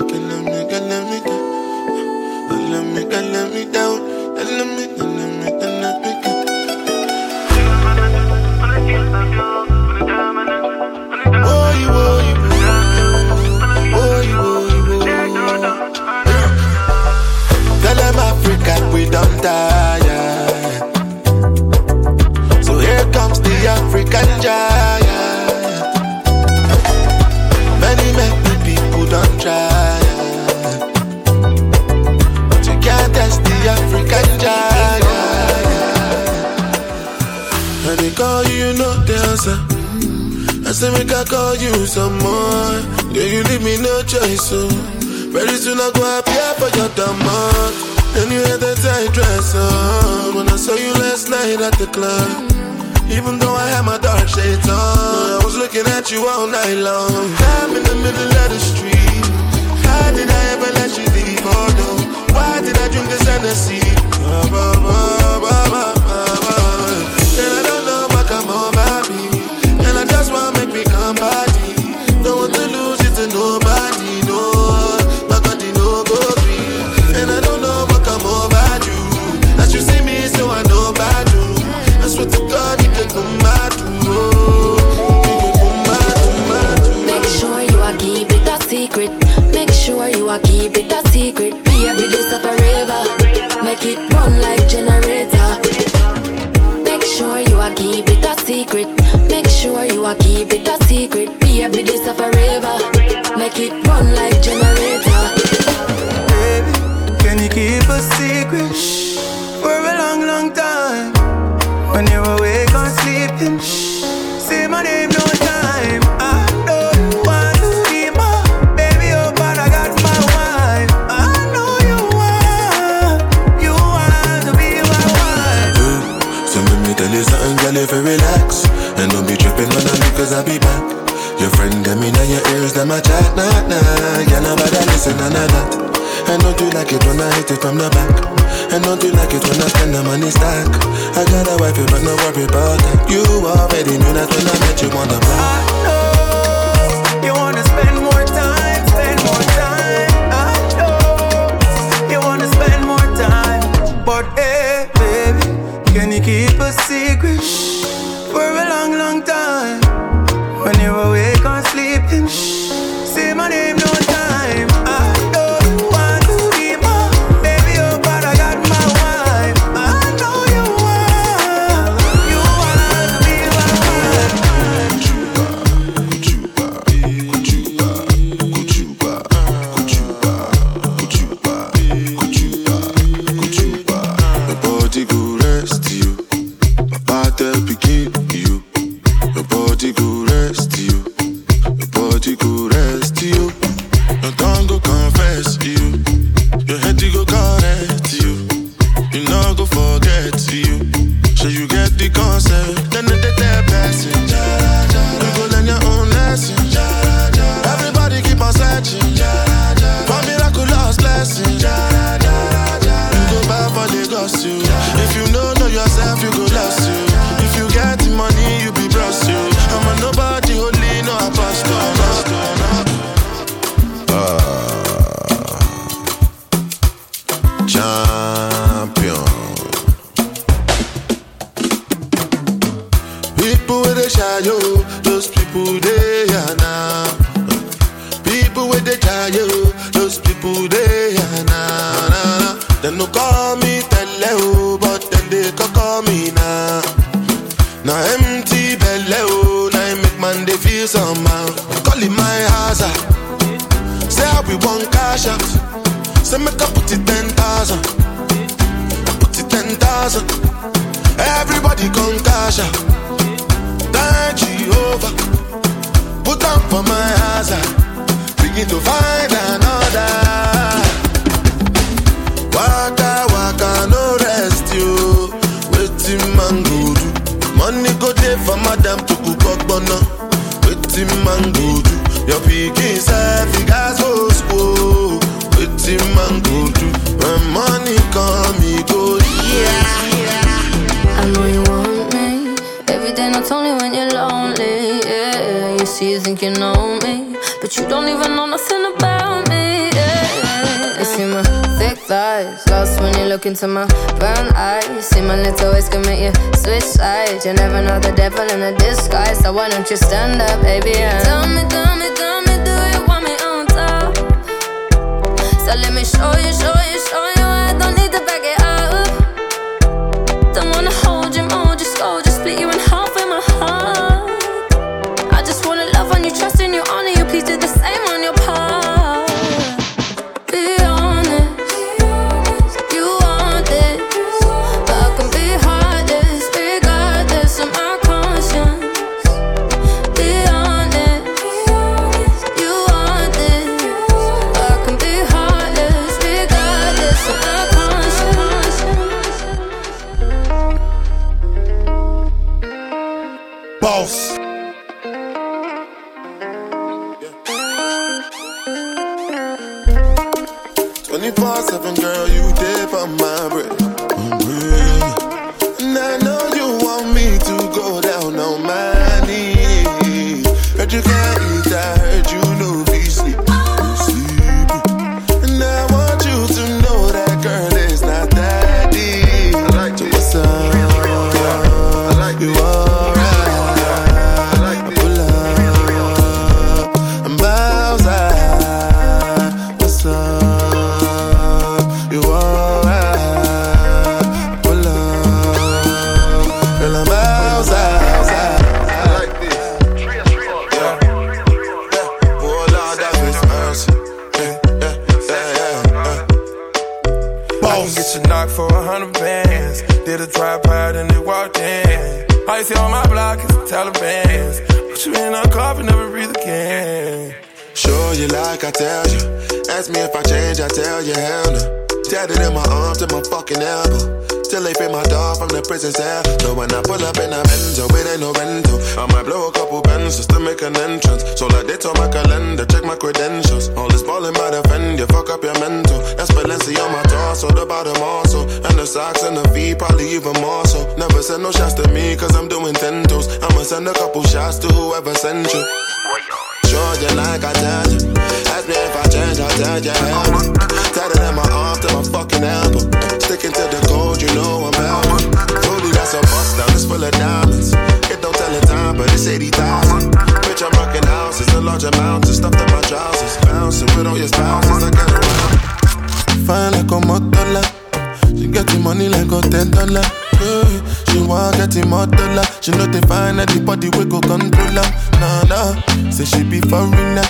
me, can let me, can let me down. Let me, can let me down. Let me, can let me, can let me down. Boy, boy, boy, boy, boy. Tell them Africa we don't tire. Say make I call you some more. Yeah, you leave me no choice, so very soon I go appear for your demand. And you had that tight dress on when I saw you last night at the club. Even though I had my dark shades on, I was looking at you all night long. I'm in the middle of the street. How did I ever let you leave? Oh no, why did I drink this Hennessy? Ba, ba, ba, ba, ba. Secret. Make sure you are keep it a secret. Baby, this a forever. Make it run like generator. Make sure you are keep it a secret. Make sure you are keep it a secret. Baby, this a forever. Make it run like generator. Friend them in your ears, them a chat, nah, nah. Girl, nobody listen, none of that And don't you like it when I hit it from the back. And don't you like it when I spend the money stack. I got a wife, but no worry about that. You already knew that when I met you on the block. I know you wanna spend more time, spend more time. I know you wanna spend more time, but hey, baby, can you keep a secret? For a long, long time? My name To find another. Waka waka no rest you. Waiting man go. Money go there for madam to cook up bono. Waiting man go. Your pikin self you look into my brown eyes. See my little ways make you switch sides. You never know the devil in a disguise. So why don't you stand up, baby? And tell me, tell me, tell me, do 24-7, girl, you dip for my bread. I you knocked for a hundred bands. Did a by, then they walked in. You see on my block is the Taliban's. Put you in a coffin, never breathe again. Sure you like, I tell you. Ask me if I change, I tell you hell no. Tatted in my arms to my fucking elbow. Till they free my dog from the prison cell. So when I pull up in a Benzo, it ain't no rental. I might blow a couple pens just to make an entrance. So like they on my calendar, check my credentials. All this ballin' by the fend, you fuck up your mental. That's Balenci on my torso, the bottom also. And the socks and the feet, probably even more so. Never send no shots to me, cause I'm doing ten toes. I'ma send a couple shots to whoever sent you. You like I tell you. She know they find anybody we go control her. Nah nah, say she be foreigner.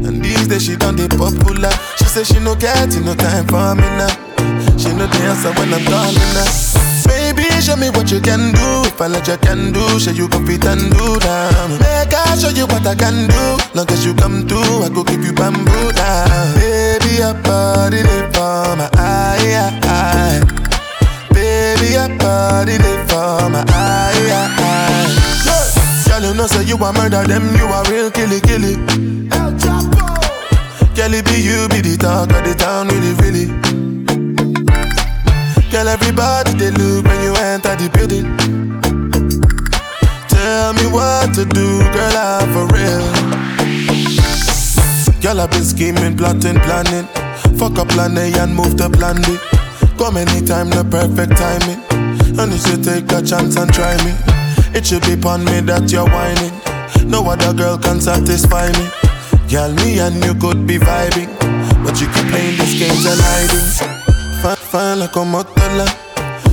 And these days she done the popular. She say she no get no time for me now. She know the answer when I'm calling her. Baby, show me what you can do. If I let you can do, show you go fit and do that. Make I show you what I can do. Long as you come through, I go give you bamboo down. Baby, your body they for my eye. Body they for my eye, eye. Girl, you know say you a murder them, you a real killy killy. El Chapo. Girl, it be you be the talk of the town, really really. Girl, everybody they look when you enter the building. Tell me what to do, girl, I'm for real. Girl, I've been scheming, plotting, planning. Fuck up plan A and move to plan B. Come anytime, the perfect timing. And if you take a chance and try me. It should be upon me that you're whining. No other girl can satisfy me. Girl, me and you could be vibing. But you keep playing these games and hiding. Fine, fine like a motola.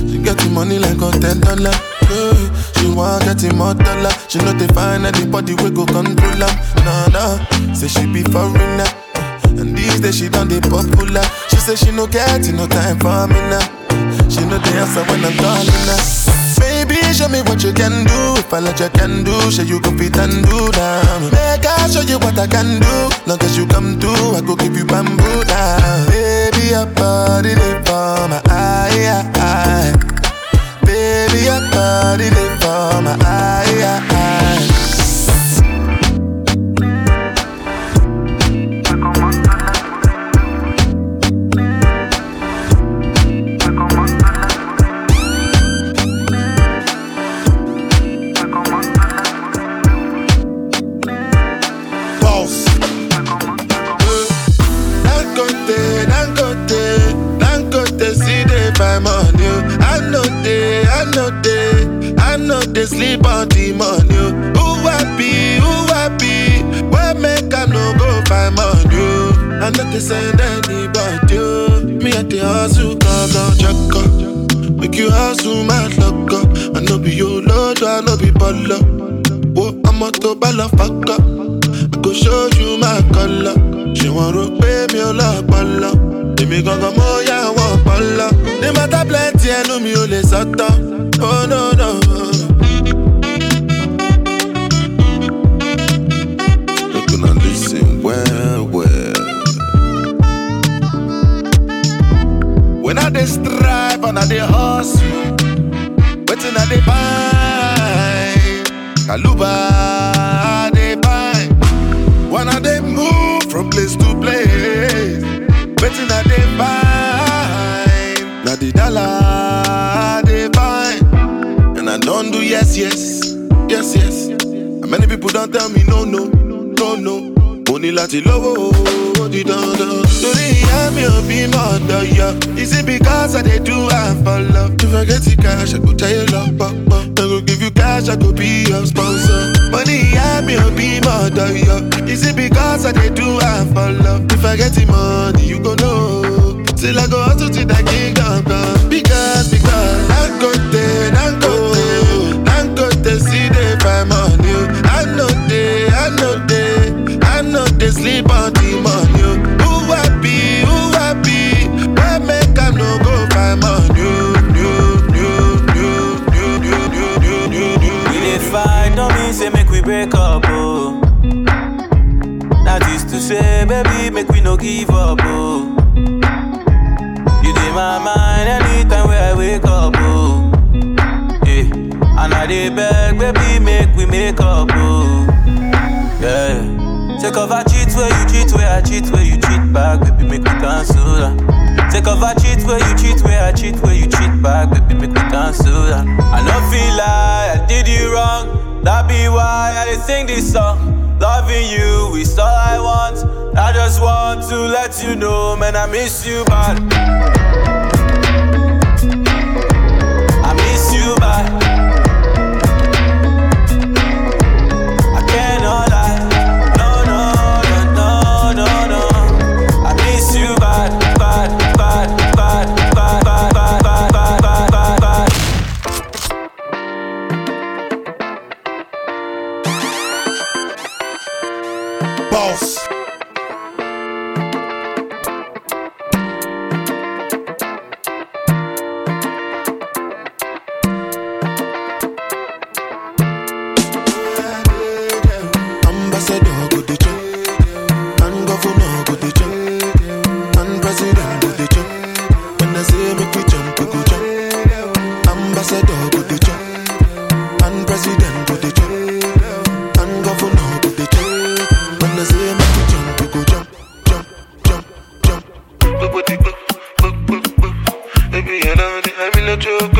She get the money like a ten dollar. She want get dollar. She know they find anybody we go control her. Nah, nah, say she be foreigner. And these days she done the popular. She say she no get no time for me now. She the answer when I'm calling her. Baby, show me what you can do. If I let you can do, show you go fit and do that. Make I show you what I can do. Long as you come through, I go give you bamboo down. Baby, your body they for my eye, eye. Baby, your body they for my eye, eye. A lot, bala. Èmi gangan mo yá wọn pọlọ. Ní mọ́tà plenty ẹnu mi ò lè sọ́tọ̀. Oh no no. Listen well well. When I dey strive and I dey hustle, wetin I dey find? Kaluba I dey find. When I dey wetin I dey find? Na the dollar I dey find. And I don't do yes, yes, yes, yes. And many people don't tell me no, no, no, no. Ní láti lówó di dandan. Torí ìyá mi ò bí mọ̀ ọ̀dọ̀ yọ. Is it because I dey do am for love? If the cash, I go tell you love pọ̀pọ̀. Cash, I go be your sponsor. Mo ní ìyá mi ò bí mọ̀ ọ̀dọ̀ yọ. Is it because I dey do am for love? If I get the money, you go know. Till I go hustle till I king come Because, because, Dangote, Dangote, Dangote, see they find money. I know they, I know they, I know they sleep on break up, oh. That is to say, baby, make we no give up, oh. You dey my mind anytime where I wake up, oh. Yeah, and I dey beg, baby, make we make up, oh. Yeah. Take off I cheat where you cheat, where I cheat, where you cheat back, baby, make we cancel that. Take off I cheat where you cheat, where I cheat, where you cheat back, baby, make we cancel that. I no feel like I did you wrong, that be why I sing this song. Loving you is all I want. I just want to let you know, man, I miss you bad. you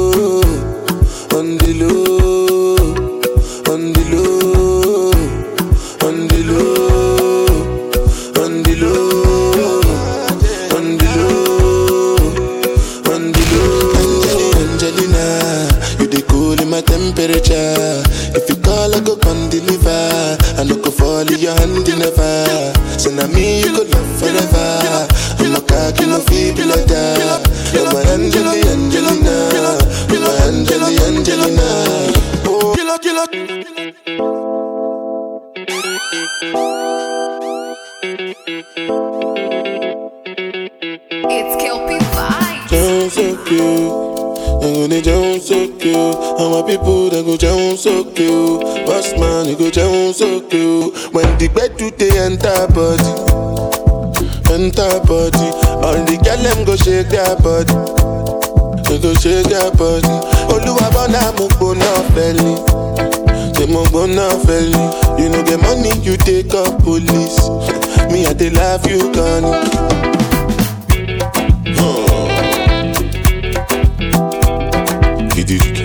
And hand in. So now me you could love forever. I'm a cocky, you fee, be like that. You're my Angelina, Angelina. You're my Angelina, Angelina. Oh, killer, killer. Àwọn people they go jẹun so o, boss man go jẹun so o. When the bed do they enter body, enter body, all the girl them go shake their body, they go shake their body. Olúwa bọ́lá mo na fẹ́lí, ṣé mo na fẹ́lí? You no get money you take call police, me I dey laugh you gone. did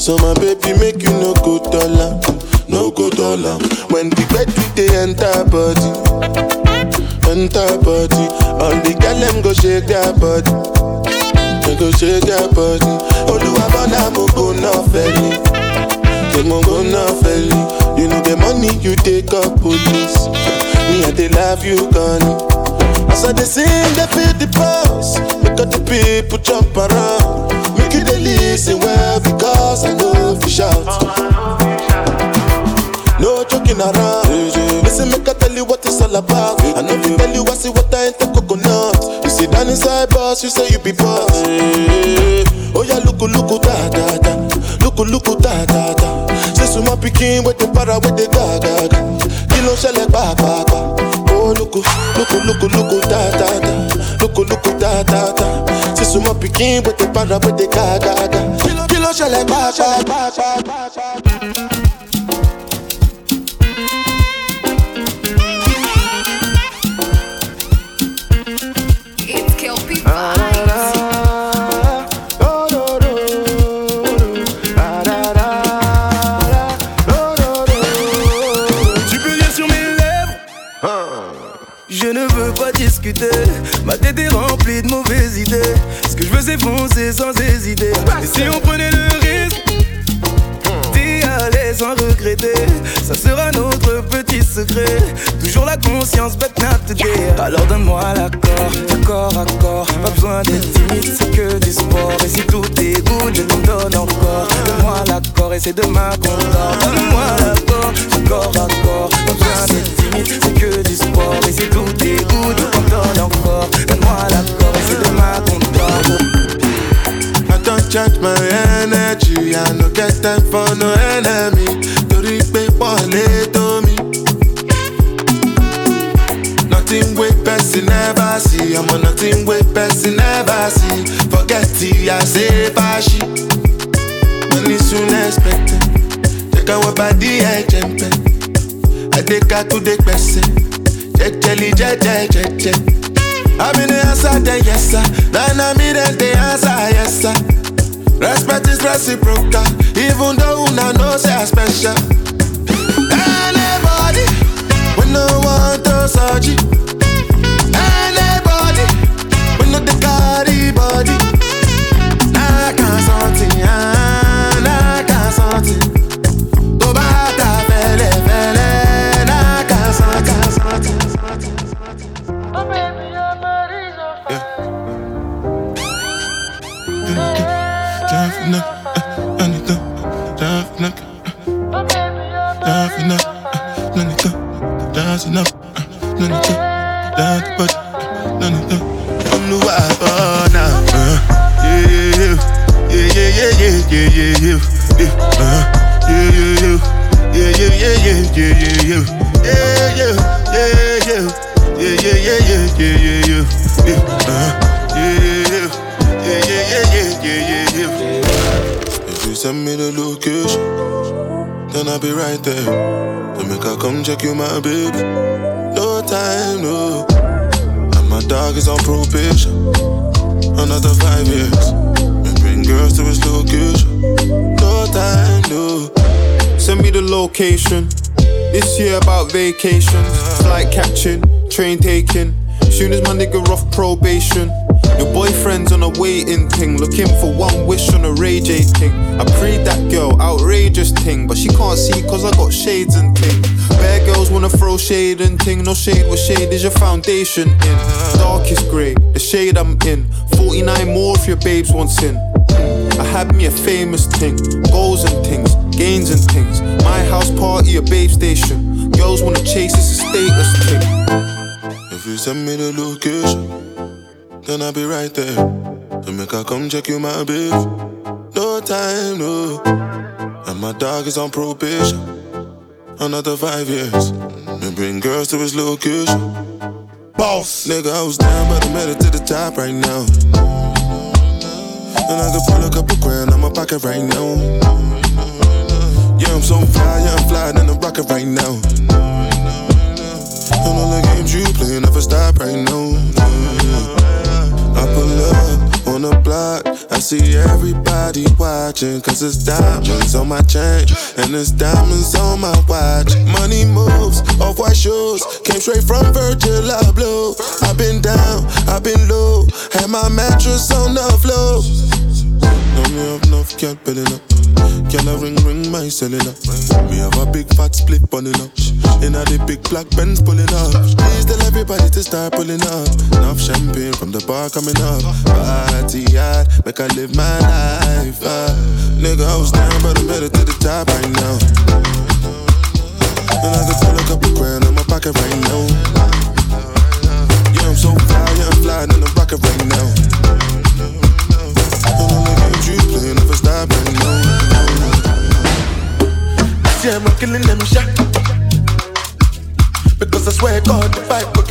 So my baby make you no go dollar, no go dollar. When the bed do the enter body, enter body. All the girl them go shake their body, they go shake their body. Oluwa bona mo go felly. Take my gun now, felly. You know the money you take up police. Me and they love you, Connie. As I they sing, they feel the pulse. Make all the people jump around. Make you they listen well because I know. No joking around. Listen, make I tell you what it's all about. I know if tell you I see what I ain't the coconut. You sit down inside boss, you say you be boss. Oh yeah, look, look, da da da. Look, look, da da da. Say suma pikin with the para with the ga ga ga. Kilo ṣẹlẹ̀ pàápàá. Oh look, look, look, look, da da da. Look, look, da da da. Say suma pikin with the para with the ga ga ga. Ṣẹlẹ̀ pàápàá. C'est foncer sans hésiter. Et si on prenait le risque d'y aller sans regretter, ça sera notre petit secret. Toujours la conscience, but not today. Alors donne-moi l'accord, à corps. Pas besoin d'être timide, c'est que du sport. Et si tout est good, je t'en donne encore. Donne-moi l'accord et c'est demain qu'on dort. yakude gbese jejeli J J J J J J. I'm in the answer dem yes sir, na I'm in the answer yes sir. Respect is reciprocal. Yeah, yeah, yeah, yeah, yeah, yeah, yeah, yeah, yeah, yeah, yeah, yeah, yeah, yeah, yeah, yeah, yeah, uh, yeah, yeah, yeah, yeah, yeah, yeah, yeah, yeah, yeah. If you send me the location, then I'll be right there. Then make I come check you, my baby. No time, no. And my dog is on probation. Another five years. And bring girls to his location. No time, no. Send me the location. This year about vacations, flight catching, train taking. Soon as my nigga off probation, Your boyfriend's on a waiting thing, looking for one wish on a Ray J thing. I prayed that girl, outrageous thing, but she can't see cause I got shades and thing. Bad girls wanna throw shade and thing, no shade, what shade is your foundation in? Darkest grey, the shade I'm in. 49 more if your babes want sin. I had me a famous thing, goals and things, gains and things. My house party, a babe station. Girls wanna chase, it's a status thing. If you send me the location, then I'll be right there. To make her come check you, my babe. No time, no. And my dog is on probation. Another five years. Me bring girls to his location. Boss. Nigga, I was down, but I made it to the top right now. And I could pull a couple grand out my pocket right now. I'm so fly, I'm flying in the rocket right now. And all the games you play never stop right now. I pull up on the block, I see everybody watching. Cause it's diamonds on my chain, and it's diamonds on my watch. Money moves, off white shoes, came straight from Virgil Abloh. I've been down, I've been low, had my mattress on the floor. Know me have enough cat belly up. Can I ring ring my cellular? Me have a big fat split bunning up. In a the big black Benz pulling up. Please tell everybody to start pulling up. Enough champagne from the bar coming up. Party hard, make I live my life. Uh. Nigga, I was down, but I made it to the top right now. And I can a couple grand in my pocket right now.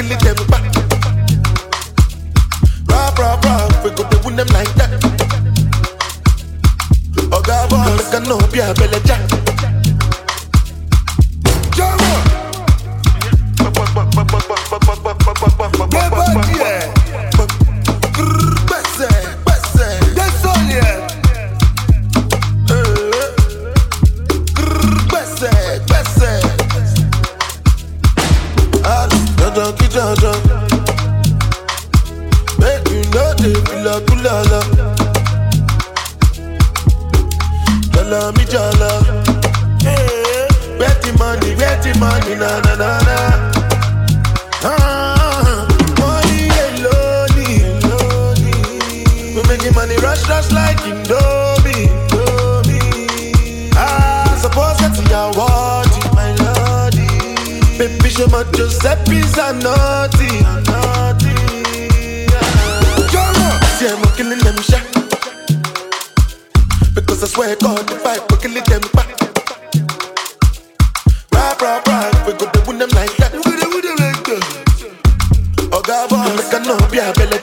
We're killing them back. Rap, rap, rap, we go to win them like that. Oh, God, know, yeah, Bella we go to win them like that. We go to win them like that. Oh, God, boy, make a no be a belly